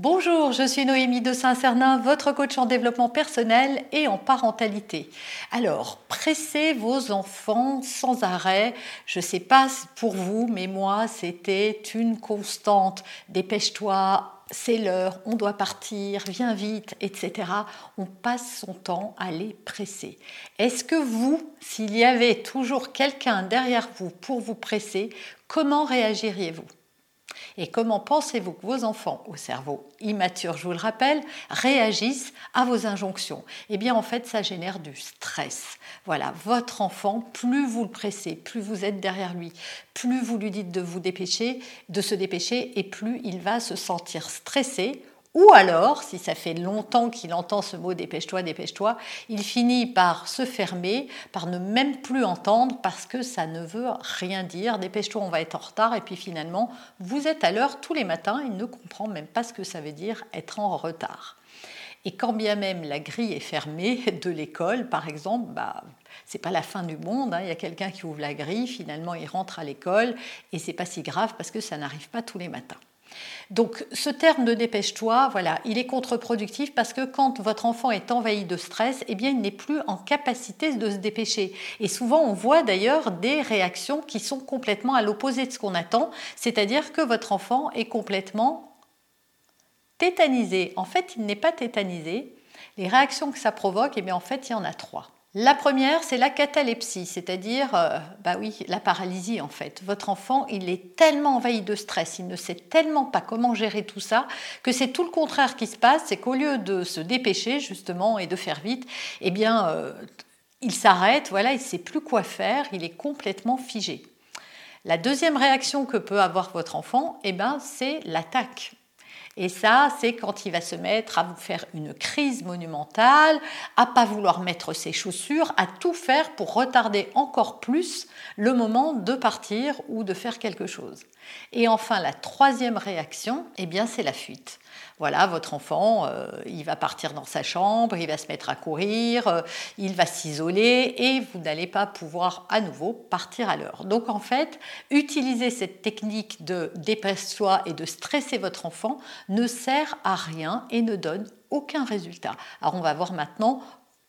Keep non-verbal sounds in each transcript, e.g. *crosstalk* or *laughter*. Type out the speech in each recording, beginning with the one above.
Bonjour, je suis Noémie de Saint-Cernin, votre coach en développement personnel et en parentalité. Alors, pressez vos enfants sans arrêt. Je ne sais pas pour vous, mais moi, c'était une constante. Dépêche-toi, c'est l'heure, on doit partir, viens vite, etc. On passe son temps à les presser. Est-ce que vous, s'il y avait toujours quelqu'un derrière vous pour vous presser, comment réagiriez-vous? Et comment pensez-vous que vos enfants au cerveau immature, je vous le rappelle, réagissent à vos injonctions? Eh bien, en fait, ça génère du stress. Voilà, votre enfant, plus vous le pressez, plus vous êtes derrière lui, plus vous lui dites de vous dépêcher, de se dépêcher, et plus il va se sentir stressé ou alors, si ça fait longtemps qu'il entend ce mot dépêche-toi, dépêche-toi, il finit par se fermer, par ne même plus entendre parce que ça ne veut rien dire. Dépêche-toi, on va être en retard. Et puis finalement, vous êtes à l'heure tous les matins. Il ne comprend même pas ce que ça veut dire être en retard. Et quand bien même la grille est fermée de l'école, par exemple, bah, c'est pas la fin du monde. Hein. Il y a quelqu'un qui ouvre la grille, finalement il rentre à l'école et c'est pas si grave parce que ça n'arrive pas tous les matins. Donc ce terme de dépêche-toi, voilà, il est contre-productif parce que quand votre enfant est envahi de stress, eh bien il n'est plus en capacité de se dépêcher. Et souvent on voit d'ailleurs des réactions qui sont complètement à l'opposé de ce qu'on attend, c'est-à-dire que votre enfant est complètement tétanisé. En fait, il n'est pas tétanisé. Les réactions que ça provoque, eh bien en fait, il y en a trois. La première, c'est la catalepsie, c'est-à-dire, euh, bah oui, la paralysie en fait. Votre enfant, il est tellement envahi de stress, il ne sait tellement pas comment gérer tout ça, que c'est tout le contraire qui se passe, c'est qu'au lieu de se dépêcher justement et de faire vite, eh bien, euh, il s'arrête, voilà, il ne sait plus quoi faire, il est complètement figé. La deuxième réaction que peut avoir votre enfant, eh ben, c'est l'attaque. Et ça, c'est quand il va se mettre à vous faire une crise monumentale, à pas vouloir mettre ses chaussures, à tout faire pour retarder encore plus le moment de partir ou de faire quelque chose. Et enfin, la troisième réaction, eh bien, c'est la fuite. Voilà, votre enfant, euh, il va partir dans sa chambre, il va se mettre à courir, euh, il va s'isoler et vous n'allez pas pouvoir à nouveau partir à l'heure. Donc en fait, utiliser cette technique de dépêche-toi et de stresser votre enfant ne sert à rien et ne donne aucun résultat. Alors on va voir maintenant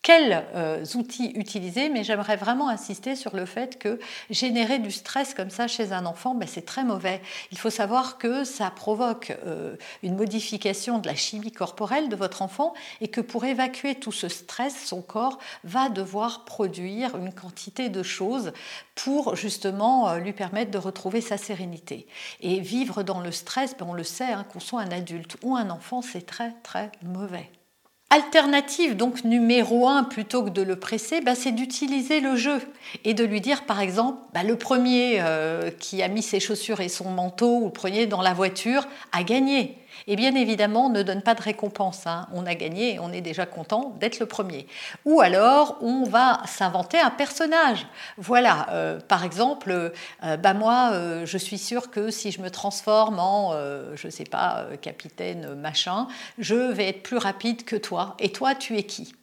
quels euh, outils utiliser, mais j'aimerais vraiment insister sur le fait que générer du stress comme ça chez un enfant, ben, c'est très mauvais. Il faut savoir que ça provoque euh, une modification de la chimie corporelle de votre enfant et que pour évacuer tout ce stress, son corps va devoir produire une quantité de choses pour justement euh, lui permettre de retrouver sa sérénité. Et vivre dans le stress, ben, on le sait, hein, qu'on soit un adulte ou un enfant, c'est très très mauvais. Alternative donc numéro un plutôt que de le presser, bah, c'est d'utiliser le jeu et de lui dire par exemple bah, le premier euh, qui a mis ses chaussures et son manteau ou le premier dans la voiture a gagné. Et bien évidemment, ne donne pas de récompense. Hein. On a gagné on est déjà content d'être le premier. Ou alors, on va s'inventer un personnage. Voilà, euh, par exemple, euh, bah moi, euh, je suis sûre que si je me transforme en, je ne sais pas, capitaine machin, je vais être plus rapide que toi. Et toi, tu es qui?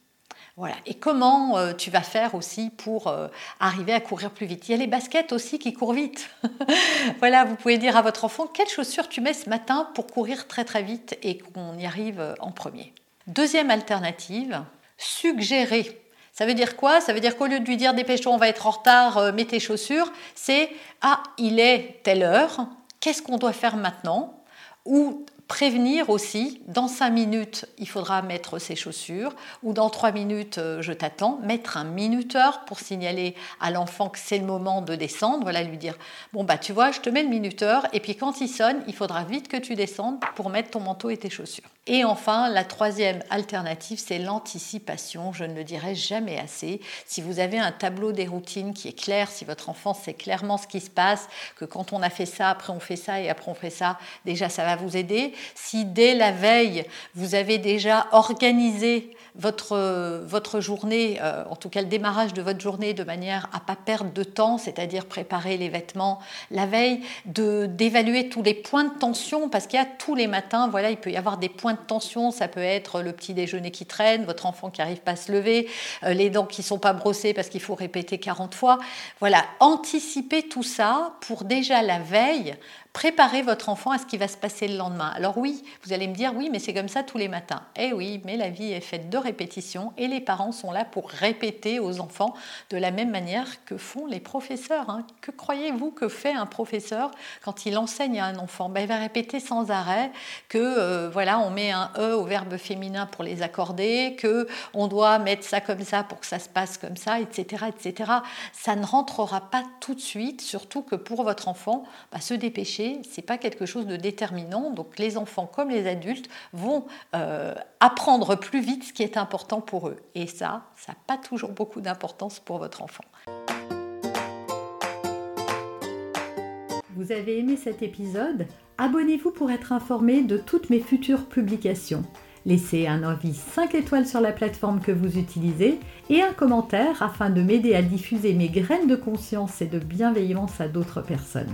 Voilà. Et comment euh, tu vas faire aussi pour euh, arriver à courir plus vite? Il y a les baskets aussi qui courent vite. *laughs* voilà, vous pouvez dire à votre enfant quelles chaussures tu mets ce matin pour courir très très vite et qu'on y arrive euh, en premier? Deuxième alternative, suggérer. Ça veut dire quoi? Ça veut dire qu'au lieu de lui dire dépêche-toi, on va être en retard, mets tes chaussures, c'est ah, il est telle heure, qu'est-ce qu'on doit faire maintenant? Ou prévenir aussi, dans cinq minutes, il faudra mettre ses chaussures, ou dans trois minutes, euh, je t'attends, mettre un minuteur pour signaler à l'enfant que c'est le moment de descendre, voilà, lui dire, bon, bah tu vois, je te mets le minuteur, et puis quand il sonne, il faudra vite que tu descendes pour mettre ton manteau et tes chaussures. Et enfin, la troisième alternative, c'est l'anticipation. Je ne le dirai jamais assez. Si vous avez un tableau des routines qui est clair, si votre enfant sait clairement ce qui se passe, que quand on a fait ça, après on fait ça et après on fait ça, déjà ça va vous aider. Si dès la veille, vous avez déjà organisé votre, votre journée, euh, en tout cas le démarrage de votre journée de manière à pas perdre de temps, c'est-à-dire préparer les vêtements la veille, d'évaluer tous les points de tension parce qu'il y a tous les matins, voilà, il peut y avoir des points de tension, ça peut être le petit déjeuner qui traîne, votre enfant qui arrive pas à se lever, euh, les dents qui sont pas brossées parce qu'il faut répéter 40 fois. Voilà, anticiper tout ça pour déjà la veille préparez votre enfant à ce qui va se passer le lendemain. Alors oui, vous allez me dire, oui, mais c'est comme ça tous les matins. Eh oui, mais la vie est faite de répétitions et les parents sont là pour répéter aux enfants de la même manière que font les professeurs. Hein. Que croyez-vous que fait un professeur quand il enseigne à un enfant? Ben, Il va répéter sans arrêt que euh, voilà, on met un e au verbe féminin pour les accorder, que on doit mettre ça comme ça pour que ça se passe comme ça, etc., etc. Ça ne rentrera pas tout de suite, surtout que pour votre enfant, bah, se dépêcher c'est pas quelque chose de déterminant. Donc les enfants comme les adultes vont euh, apprendre plus vite ce qui est important pour eux. Et ça, ça n'a pas toujours beaucoup d'importance pour votre enfant. Vous avez aimé cet épisode? Abonnez-vous pour être informé de toutes mes futures publications. Laissez un avis 5 étoiles sur la plateforme que vous utilisez et un commentaire afin de m'aider à diffuser mes graines de conscience et de bienveillance à d'autres personnes.